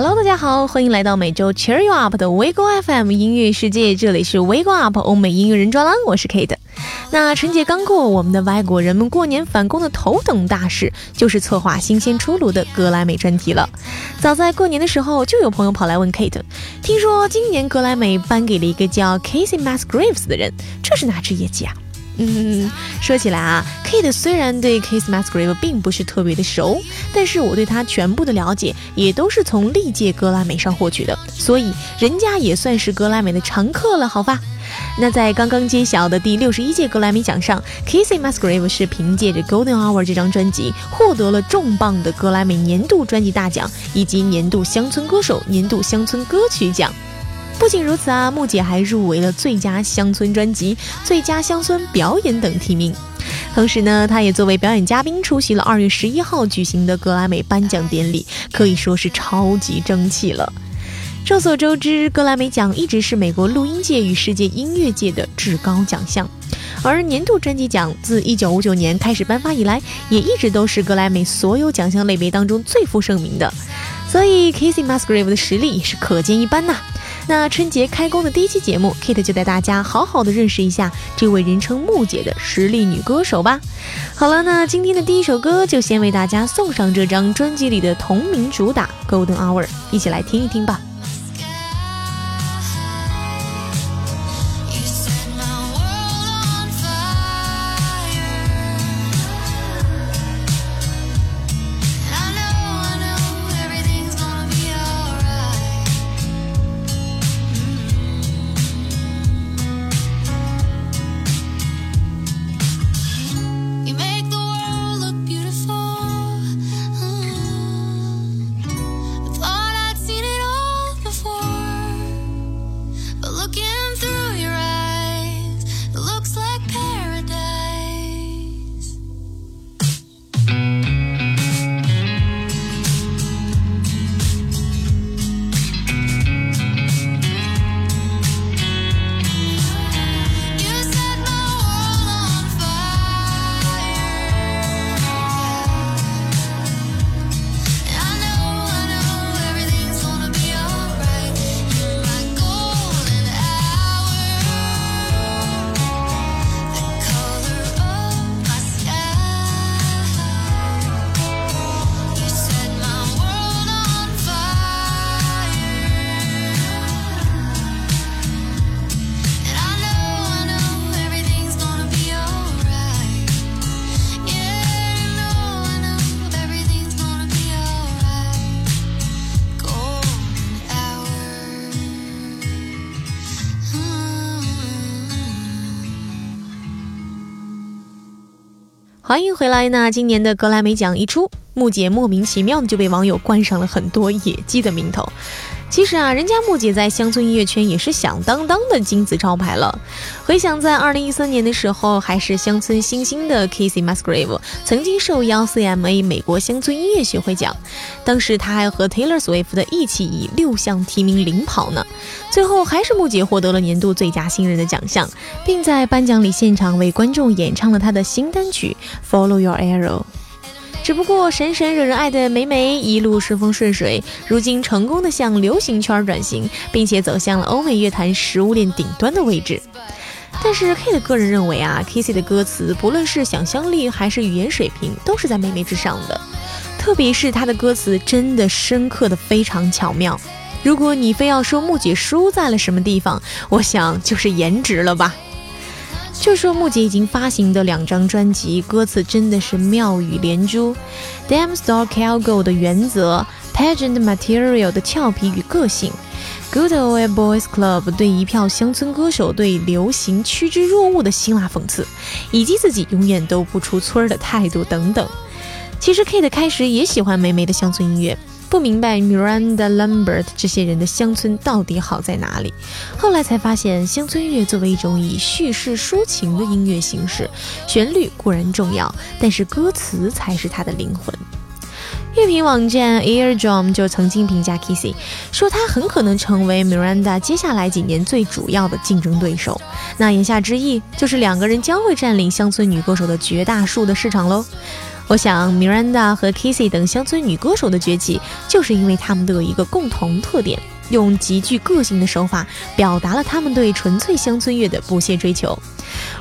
Hello，大家好，欢迎来到每周 Cheer You Up 的 Wake FM 音乐世界，这里是 Wake Up 欧美音乐人专栏，我是 Kate。那春节刚过，我们的外国人们过年返工的头等大事就是策划新鲜出炉的格莱美专题了。早在过年的时候，就有朋友跑来问 Kate，听说今年格莱美颁给了一个叫 Casey Musgraves 的人，这是哪只业绩啊？嗯，说起来啊，Kate 虽然对 Casey Musgraves 并不是特别的熟，但是我对他全部的了解也都是从历届格莱美上获取的，所以人家也算是格莱美的常客了，好吧？那在刚刚揭晓的第六十一届格莱美奖上，Casey Musgraves 是凭借着《Golden Hour》这张专辑获得了重磅的格莱美年度专辑大奖以及年度乡村歌手、年度乡村歌曲奖。不仅如此啊，木姐还入围了最佳乡村专辑、最佳乡村表演等提名。同时呢，她也作为表演嘉宾出席了二月十一号举行的格莱美颁奖典礼，可以说是超级争气了。众所周知，格莱美奖一直是美国录音界与世界音乐界的至高奖项，而年度专辑奖自一九五九年开始颁发以来，也一直都是格莱美所有奖项类别当中最负盛名的，所以 Casey Musgrave 的实力也是可见一斑呐。那春节开工的第一期节目，Kate 就带大家好好的认识一下这位人称木姐的实力女歌手吧。好了，那今天的第一首歌就先为大家送上这张专辑里的同名主打《Golden Hour》，一起来听一听吧。欢迎回来！那今年的格莱美奖一出，木姐莫名其妙的就被网友冠上了很多野鸡的名头。其实啊，人家木姐在乡村音乐圈也是响当当的金字招牌了。回想在二零一三年的时候，还是乡村新星的 Casey Musgrave 曾经受邀 CMA 美国乡村音乐协会奖，当时他还和 Taylor Swift 的一起以六项提名领跑呢。最后还是木姐获得了年度最佳新人的奖项，并在颁奖礼现场为观众演唱了他的新单曲《Follow Your Arrow》。只不过，神神惹人爱的梅梅一路顺风顺水，如今成功的向流行圈转型，并且走向了欧美乐坛食物链顶端的位置。但是 K 的个人认为啊 kiss 的歌词不论是想象力还是语言水平，都是在美美之上的。特别是他的歌词真的深刻的非常巧妙。如果你非要说木姐输在了什么地方，我想就是颜值了吧。就说木姐已经发行的两张专辑，歌词真的是妙语连珠。Damn Star Cowgirl 的原则，Pageant Material 的俏皮与个性，Good Old Boys Club 对一票乡村歌手对流行趋之若鹜的辛辣讽刺，以及自己永远都不出村的态度等等。其实 Kate 开始也喜欢美美的乡村音乐。不明白 Miranda Lambert 这些人的乡村到底好在哪里，后来才发现，乡村乐作为一种以叙事抒情的音乐形式，旋律固然重要，但是歌词才是它的灵魂。乐评网站 Eardrum 就曾经评价 Kissy，说他很可能成为 Miranda 接下来几年最主要的竞争对手。那言下之意就是两个人将会占领乡村女歌手的绝大数的市场喽。我想，Miranda 和 Kissy 等乡村女歌手的崛起，就是因为他们都有一个共同特点，用极具个性的手法表达了他们对纯粹乡村乐的不懈追求。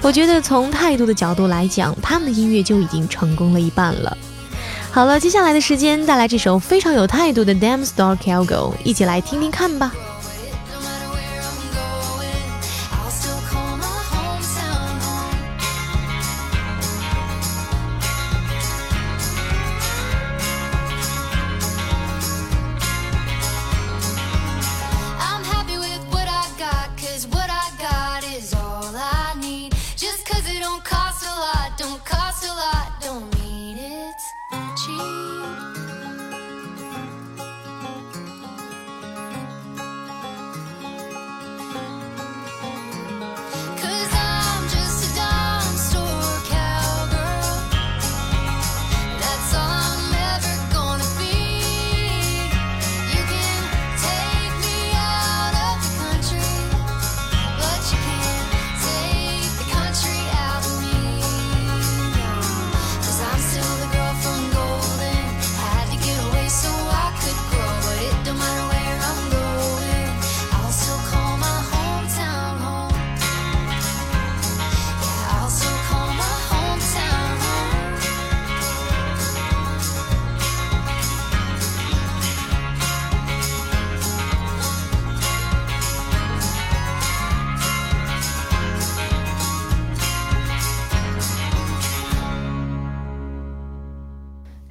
我觉得从态度的角度来讲，他们的音乐就已经成功了一半了。好了，接下来的时间带来这首非常有态度的《Damn Star Cowgirl》，一起来听听看吧。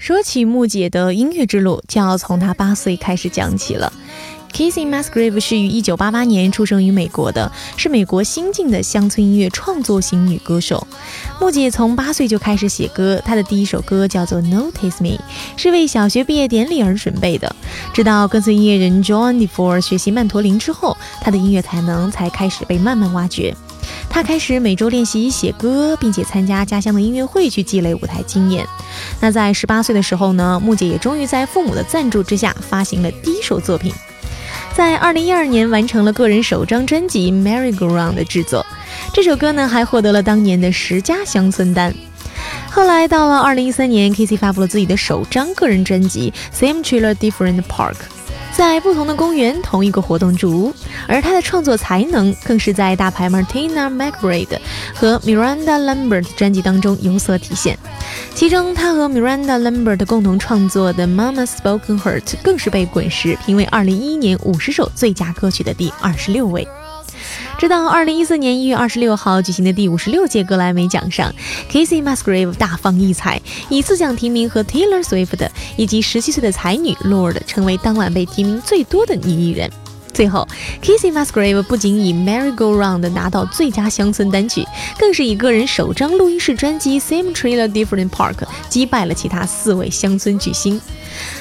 说起木姐的音乐之路，就要从她八岁开始讲起了。Kissy Musgrave 是于1988年出生于美国的，是美国新晋的乡村音乐创作型女歌手。木姐从八岁就开始写歌，她的第一首歌叫做《Notice Me》，是为小学毕业典礼而准备的。直到跟随音乐人 John DeFore 学习曼陀林之后，她的音乐才能才开始被慢慢挖掘。他开始每周练习写歌，并且参加家乡的音乐会去积累舞台经验。那在十八岁的时候呢，木姐也终于在父母的赞助之下发行了第一首作品，在二零一二年完成了个人首张专辑《Merry Ground》的制作。这首歌呢还获得了当年的十佳乡村单。后来到了二零一三年，K.C. 发布了自己的首张个人专辑《Same Trailer Different Park》。在不同的公园，同一个活动屋，而他的创作才能更是在大牌 Martina McBride 和 Miranda Lambert 专辑当中有所体现。其中，他和 Miranda Lambert 共同创作的《Mama Spoken Heart》更是被滚石评为2011年50首最佳歌曲的第二十六位。直到二零一四年一月二十六号举行的第五十六届格莱美奖上，Kacey Musgrave 大放异彩，以四项提名和 Taylor Swift 以及十七岁的才女 Lord 成为当晚被提名最多的女艺人。最后，Kissy Musgrave 不仅以《Merry Go Round》拿到最佳乡村单曲，更是以个人首张录音室专辑《Same Trailer Different Park》击败了其他四位乡村巨星。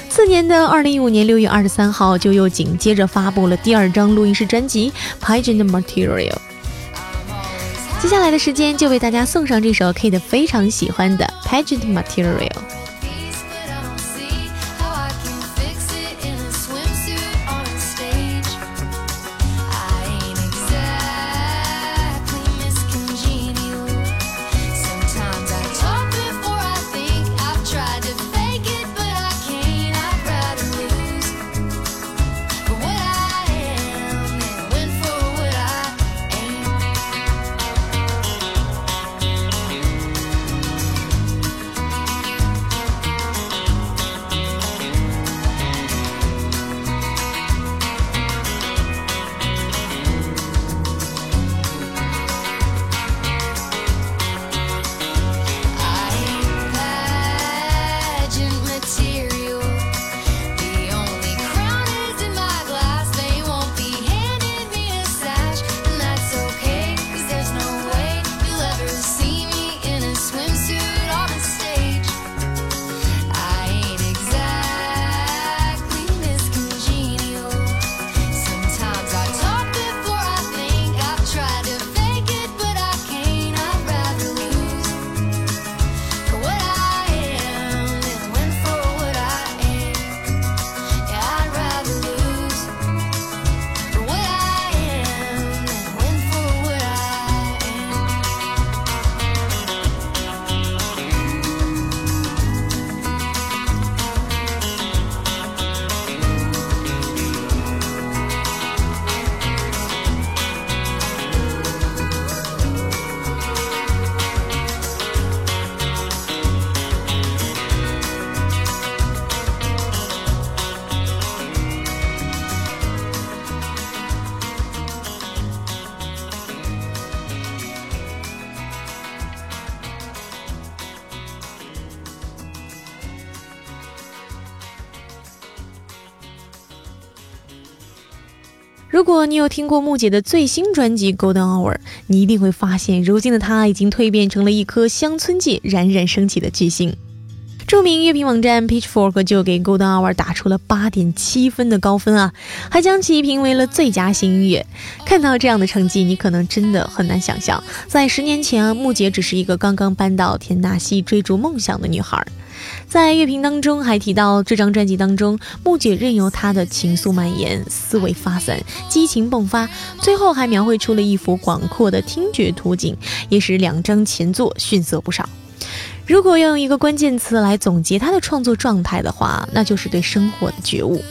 次年的二零一五年六月二十三号，就又紧接着发布了第二张录音室专辑《Pageant Material》。接下来的时间，就为大家送上这首 Kate 非常喜欢的《Pageant Material》。如果你有听过木姐的最新专辑《Golden Hour》，你一定会发现，如今的她已经蜕变成了一颗乡村界冉冉升起的巨星。著名乐评网站 Pitchfork 就给《Golden Hour》打出了八点七分的高分啊，还将其评为了最佳新音乐。看到这样的成绩，你可能真的很难想象，在十年前啊，木姐只是一个刚刚搬到田纳西追逐梦想的女孩。在乐评当中还提到，这张专辑当中，木姐任由她的情愫蔓延，思维发散，激情迸发，最后还描绘出了一幅广阔的听觉图景，也使两张前作逊色不少。如果要用一个关键词来总结她的创作状态的话，那就是对生活的觉悟。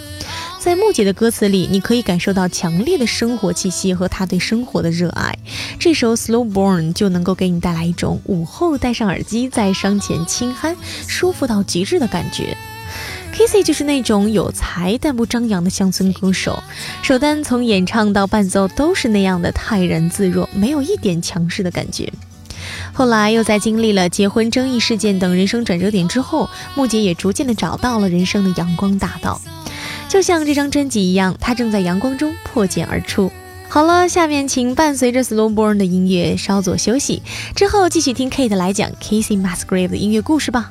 在木姐的歌词里，你可以感受到强烈的生活气息和她对生活的热爱。这首《Slow Burn》就能够给你带来一种午后戴上耳机在窗前轻酣、舒服到极致的感觉。Kissy 就是那种有才但不张扬的乡村歌手，首单从演唱到伴奏都是那样的泰然自若，没有一点强势的感觉。后来又在经历了结婚争议事件等人生转折点之后，木姐也逐渐的找到了人生的阳光大道。就像这张专辑一样，它正在阳光中破茧而出。好了，下面请伴随着 Slow Burn 的音乐稍作休息，之后继续听 Kate 来讲 Casey Musgrave 的音乐故事吧。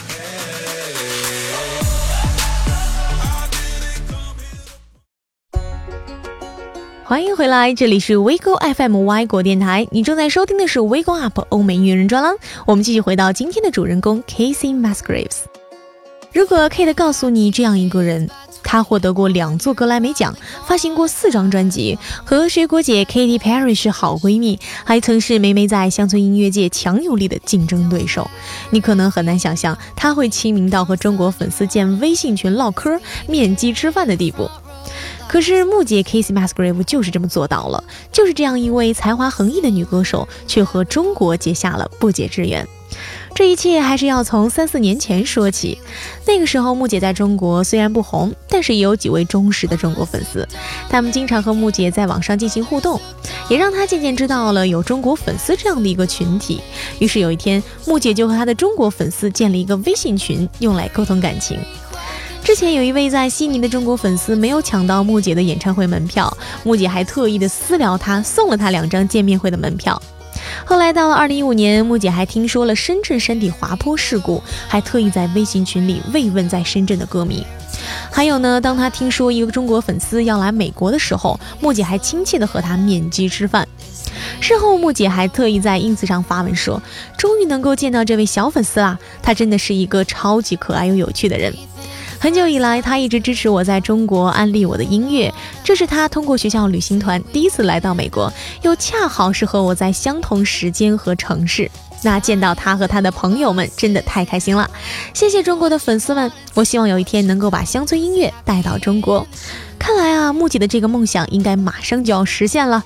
欢迎回来，这里是 WeGo FM 外国电台，你正在收听的是 WeGo Up 欧美音乐人专栏。我们继续回到今天的主人公 Casey Musgraves。如果 Kate 告诉你这样一个人。她获得过两座格莱美奖，发行过四张专辑，和水果姐 Katy Perry 是好闺蜜，还曾是梅梅在乡村音乐界强有力的竞争对手。你可能很难想象，她会亲民到和中国粉丝建微信群唠嗑、面基吃饭的地步。可是木姐 Casey Musgrave 就是这么做到了，就是这样一位才华横溢的女歌手，却和中国结下了不解之缘。这一切还是要从三四年前说起。那个时候，木姐在中国虽然不红，但是也有几位忠实的中国粉丝，他们经常和木姐在网上进行互动，也让她渐渐知道了有中国粉丝这样的一个群体。于是有一天，木姐就和她的中国粉丝建了一个微信群，用来沟通感情。之前有一位在悉尼的中国粉丝没有抢到木姐的演唱会门票，木姐还特意的私聊他，送了他两张见面会的门票。后来到了二零一五年，木姐还听说了深圳山体滑坡事故，还特意在微信群里慰问在深圳的歌迷。还有呢，当他听说一个中国粉丝要来美国的时候，木姐还亲切的和他面基吃饭。事后，木姐还特意在 ins 上发文说：“终于能够见到这位小粉丝啦，他真的是一个超级可爱又有趣的人。”很久以来，他一直支持我在中国安利我的音乐。这是他通过学校旅行团第一次来到美国，又恰好是和我在相同时间和城市。那见到他和他的朋友们，真的太开心了。谢谢中国的粉丝们，我希望有一天能够把乡村音乐带到中国。看来啊，木姐的这个梦想应该马上就要实现了。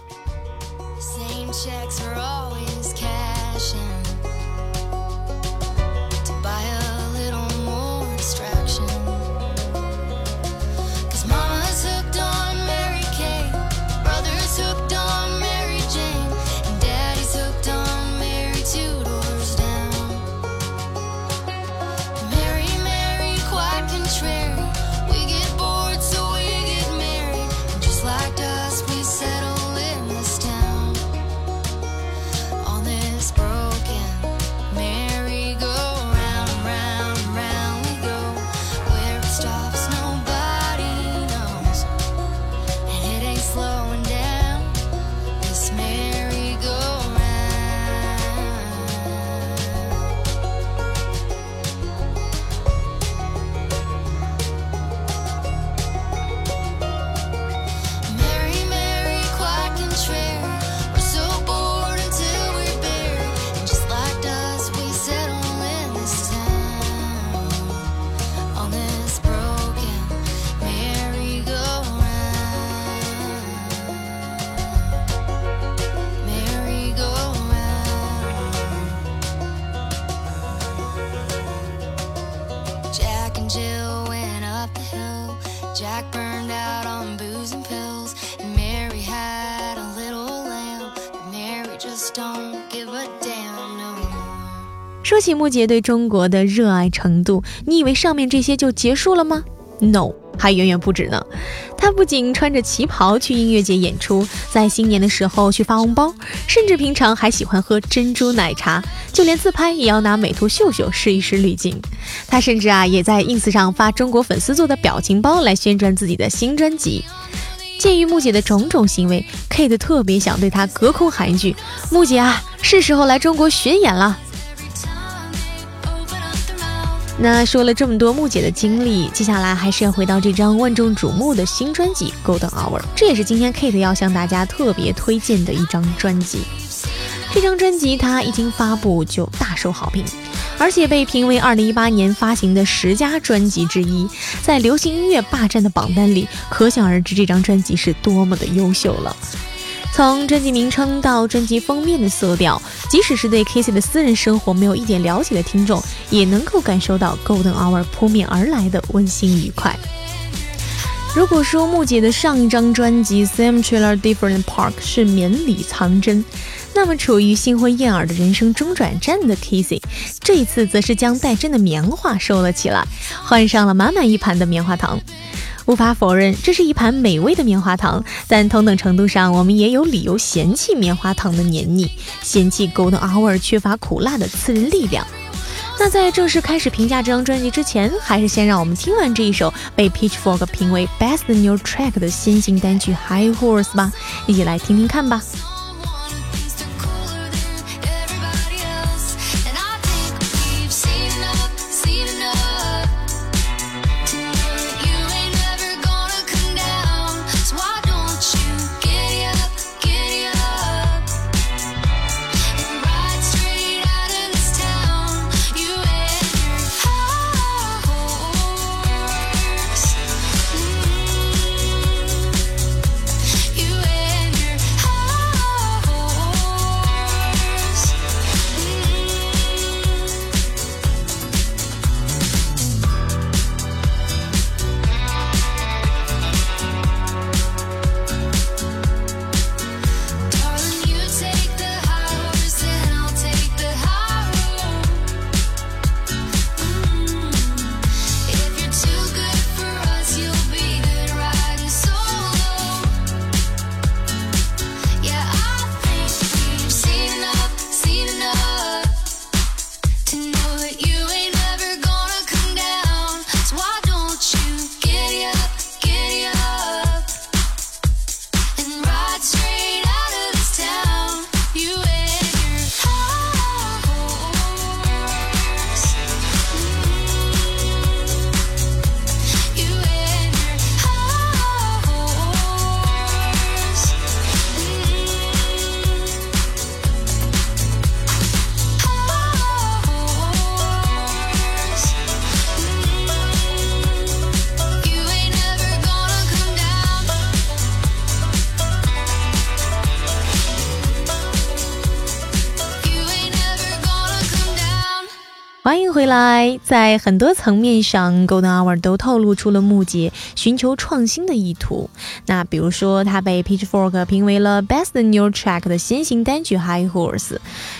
说起木姐对中国的热爱程度，你以为上面这些就结束了吗？No，还远远不止呢。她不仅穿着旗袍去音乐节演出，在新年的时候去发红包，甚至平常还喜欢喝珍珠奶茶，就连自拍也要拿美图秀秀试一试滤镜。她甚至啊，也在 ins 上发中国粉丝做的表情包来宣传自己的新专辑。鉴于木姐的种种行为，Kate 特别想对她隔空喊一句：“木姐啊，是时候来中国巡演了。”那说了这么多木姐的经历，接下来还是要回到这张万众瞩目的新专辑《Golden Hour》，这也是今天 Kate 要向大家特别推荐的一张专辑。这张专辑它一经发布就大受好评，而且被评为2018年发行的十佳专辑之一，在流行音乐霸占的榜单里，可想而知这张专辑是多么的优秀了。从专辑名称到专辑封面的色调，即使是对 Casey 的私人生活没有一点了解的听众，也能够感受到 Golden Hour 扑面而来的温馨愉快。如果说木姐的上一张专辑《Same Trailer Different Park》是绵里藏针，那么处于新婚燕尔的人生中转站的 Casey，这一次则是将带针的棉花收了起来，换上了满满一盘的棉花糖。无法否认，这是一盘美味的棉花糖，但同等程度上，我们也有理由嫌弃棉花糖的黏腻，嫌弃 Golden Hour 缺乏苦辣的刺人力量。那在正式开始评价这张专辑之前，还是先让我们听完这一首被 Pitchfork 评为 Best New Track 的先行单曲《High Horse》吧，一起来听听看吧。在很多层面上，Golden Hour 都透露出了木姐寻求创新的意图。那比如说，它被 Pitchfork 评为了 Best New Track 的先行单曲 High Horse，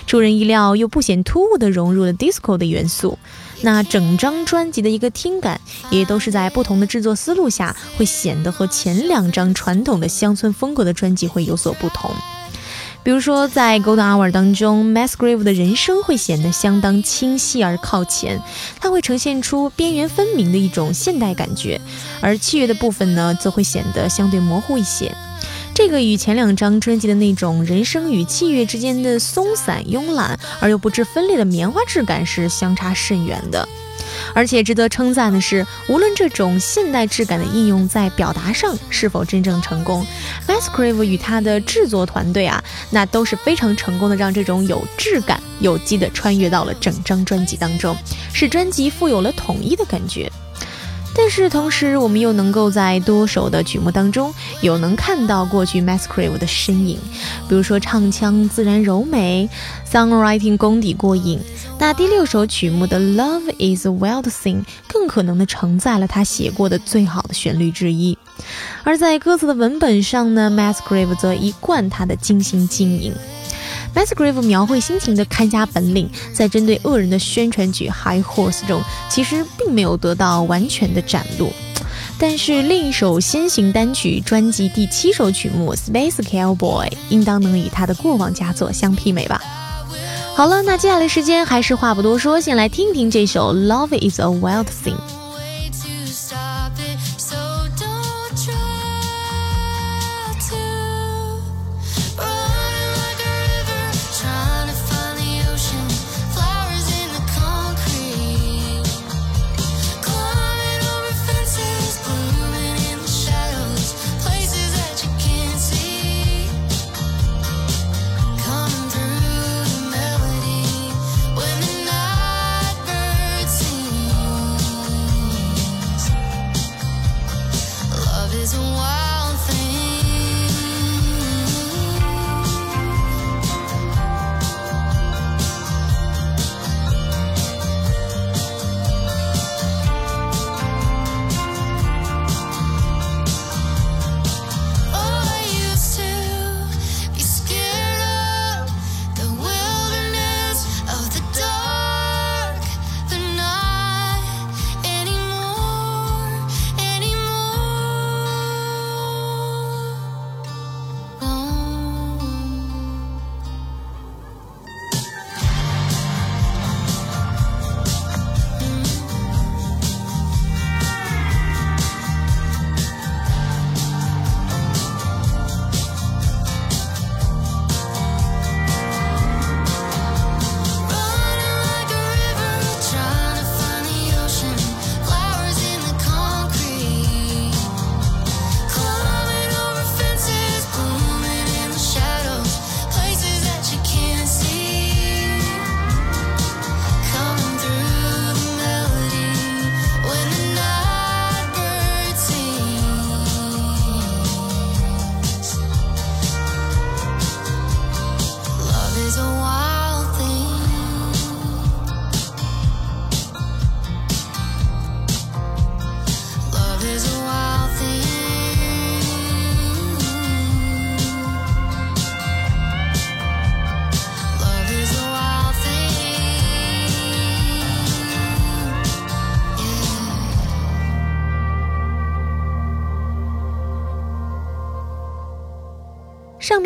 出人意料又不显突兀地融入了 Disco 的元素。那整张专辑的一个听感，也都是在不同的制作思路下，会显得和前两张传统的乡村风格的专辑会有所不同。比如说，在《Golden Hour》当中 m a s g r a v e 的人声会显得相当清晰而靠前，它会呈现出边缘分明的一种现代感觉；而器乐的部分呢，则会显得相对模糊一些。这个与前两张专辑的那种人声与器乐之间的松散、慵懒而又不致分裂的棉花质感是相差甚远的。而且值得称赞的是，无论这种现代质感的应用在表达上是否真正成功 m a s c r a v e 与他的制作团队啊，那都是非常成功的，让这种有质感、有机的穿越到了整张专辑当中，使专辑富有了统一的感觉。但是同时，我们又能够在多首的曲目当中，有能看到过去 Masquerade 的身影，比如说唱腔自然柔美，songwriting 功底过硬。那第六首曲目的 Love Is a Wild Thing 更可能的承载了他写过的最好的旋律之一。而在歌词的文本上呢，Masquerade 则一贯他的精心经营。Masgrave 描绘心情的看家本领，在针对恶人的宣传曲《High Horse》中，其实并没有得到完全的展露。但是另一首先行单曲专辑第七首曲目《Space Cowboy》应当能与他的过往佳作相媲美吧。好了，那接下来时间还是话不多说，先来听听这首《Love Is a Wild Thing》。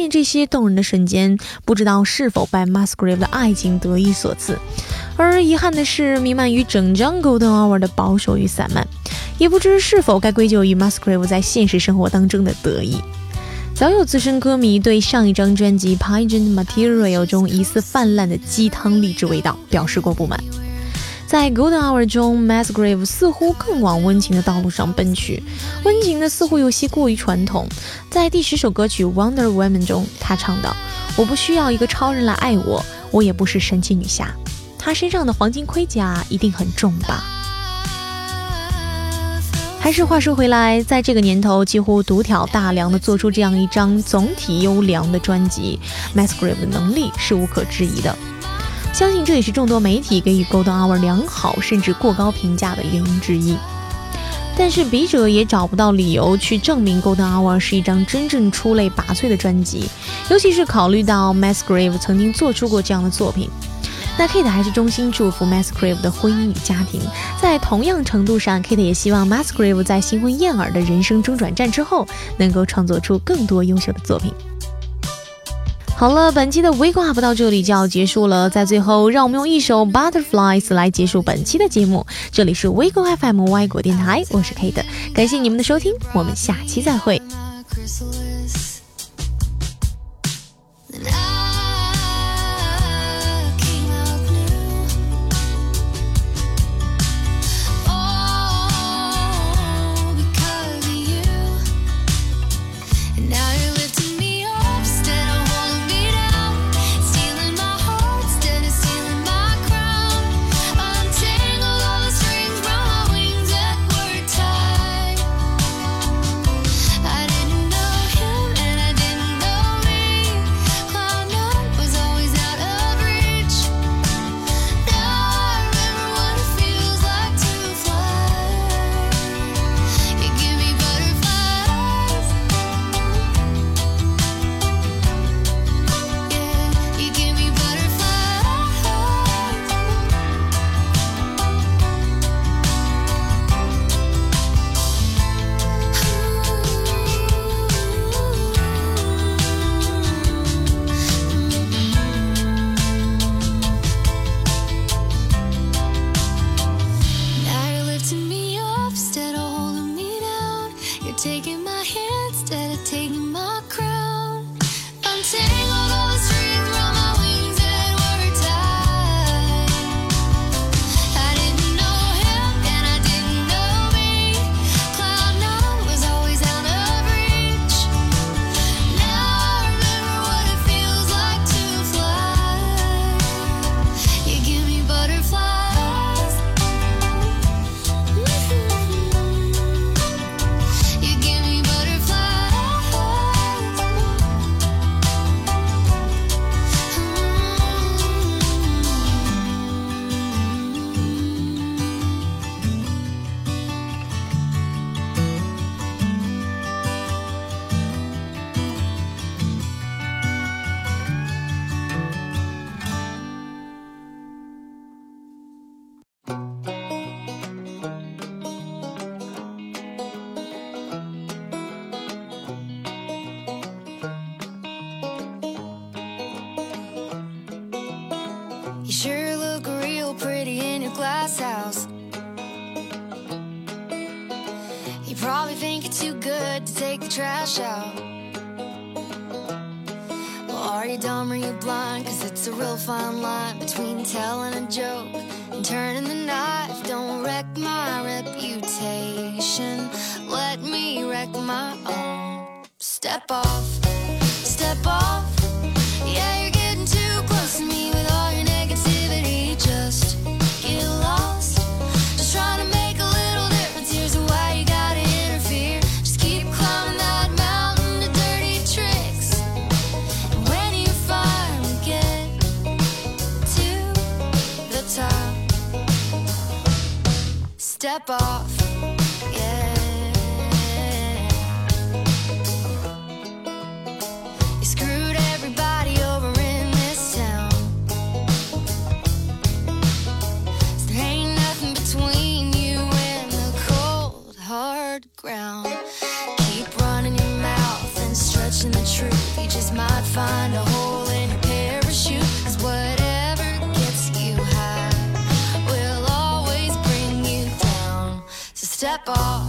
这些动人的瞬间，不知道是否拜 Musgrave 的爱情得意所赐。而遗憾的是，弥漫于整张 Golden Hour 的保守与散漫，也不知是否该归咎于 Musgrave 在现实生活当中的得意。早有资深歌迷对上一张专辑《Pageant Material》中疑似泛滥的鸡汤励志味道表示过不满。在 Golden Hour 中，Masgrave 似乎更往温情的道路上奔去，温情的似乎有些过于传统。在第十首歌曲《Wonder Woman》中，他唱道：“我不需要一个超人来爱我，我也不是神奇女侠。她身上的黄金盔甲一定很重吧？”还是话说回来，在这个年头，几乎独挑大梁的做出这样一张总体优良的专辑，Masgrave 的能力是无可置疑的。相信这也是众多媒体给予 Golden Hour 良好甚至过高评价的原因之一。但是笔者也找不到理由去证明《Golden Hour》是一张真正出类拔萃的专辑，尤其是考虑到 Mas Grave 曾经做出过这样的作品。那 Kate 还是衷心祝福 Mas Grave 的婚姻与家庭，在同样程度上，Kate 也希望 Mas Grave 在新婚燕尔的人生中转站之后，能够创作出更多优秀的作品。好了，本期的 Wake Up 到这里就要结束了。在最后，让我们用一首 Butterflies 来结束本期的节目。这里是 Wake Up FM 外国电台，我是 Kate，感谢你们的收听，我们下期再会。Find a hole in your parachute. whatever gets you high will always bring you down. So step off,